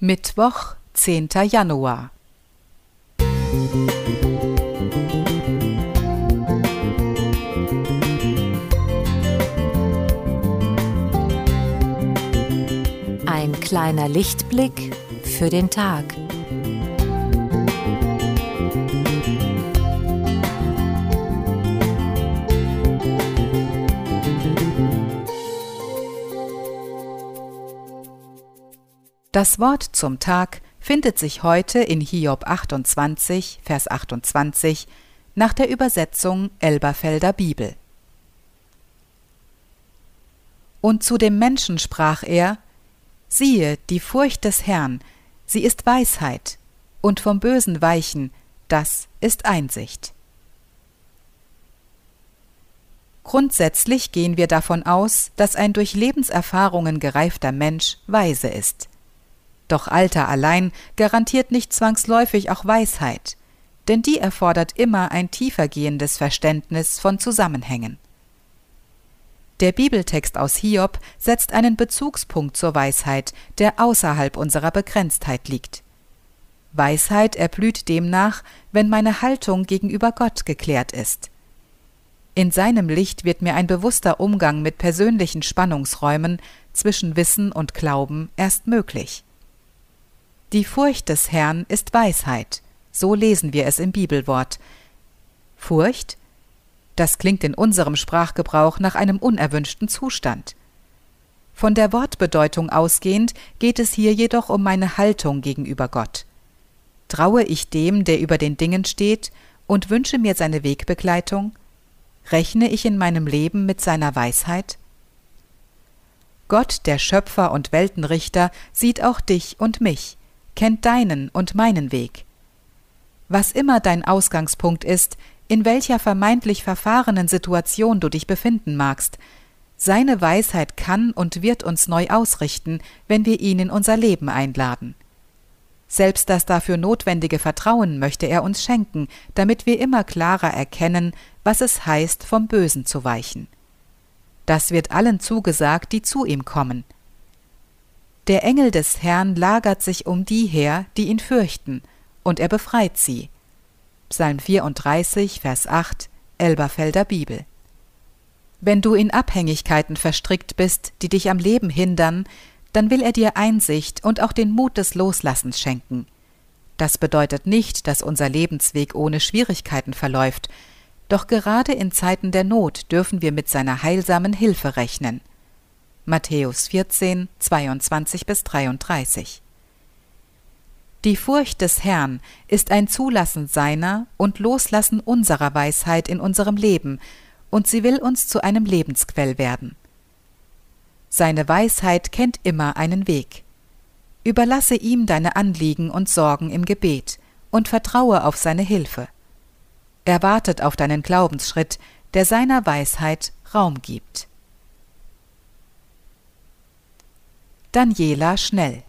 Mittwoch, 10. Januar. Ein kleiner Lichtblick für den Tag. Das Wort zum Tag findet sich heute in Hiob 28, Vers 28 nach der Übersetzung Elberfelder Bibel. Und zu dem Menschen sprach er, siehe, die Furcht des Herrn, sie ist Weisheit, und vom Bösen weichen, das ist Einsicht. Grundsätzlich gehen wir davon aus, dass ein durch Lebenserfahrungen gereifter Mensch weise ist. Doch Alter allein garantiert nicht zwangsläufig auch Weisheit, denn die erfordert immer ein tiefergehendes Verständnis von Zusammenhängen. Der Bibeltext aus Hiob setzt einen Bezugspunkt zur Weisheit, der außerhalb unserer Begrenztheit liegt. Weisheit erblüht demnach, wenn meine Haltung gegenüber Gott geklärt ist. In seinem Licht wird mir ein bewusster Umgang mit persönlichen Spannungsräumen zwischen Wissen und Glauben erst möglich. Die Furcht des Herrn ist Weisheit, so lesen wir es im Bibelwort. Furcht? Das klingt in unserem Sprachgebrauch nach einem unerwünschten Zustand. Von der Wortbedeutung ausgehend geht es hier jedoch um meine Haltung gegenüber Gott. Traue ich dem, der über den Dingen steht, und wünsche mir seine Wegbegleitung? Rechne ich in meinem Leben mit seiner Weisheit? Gott, der Schöpfer und Weltenrichter, sieht auch dich und mich kennt deinen und meinen Weg. Was immer dein Ausgangspunkt ist, in welcher vermeintlich verfahrenen Situation du dich befinden magst, seine Weisheit kann und wird uns neu ausrichten, wenn wir ihn in unser Leben einladen. Selbst das dafür notwendige Vertrauen möchte er uns schenken, damit wir immer klarer erkennen, was es heißt, vom Bösen zu weichen. Das wird allen zugesagt, die zu ihm kommen – der Engel des Herrn lagert sich um die her, die ihn fürchten, und er befreit sie. Psalm 34, Vers 8, Elberfelder Bibel. Wenn du in Abhängigkeiten verstrickt bist, die dich am Leben hindern, dann will er dir Einsicht und auch den Mut des Loslassens schenken. Das bedeutet nicht, dass unser Lebensweg ohne Schwierigkeiten verläuft, doch gerade in Zeiten der Not dürfen wir mit seiner heilsamen Hilfe rechnen. Matthäus 14, 22 bis 33. Die Furcht des Herrn ist ein Zulassen seiner und Loslassen unserer Weisheit in unserem Leben, und sie will uns zu einem Lebensquell werden. Seine Weisheit kennt immer einen Weg. Überlasse ihm deine Anliegen und Sorgen im Gebet und vertraue auf seine Hilfe. Er wartet auf deinen Glaubensschritt, der seiner Weisheit Raum gibt. Daniela Schnell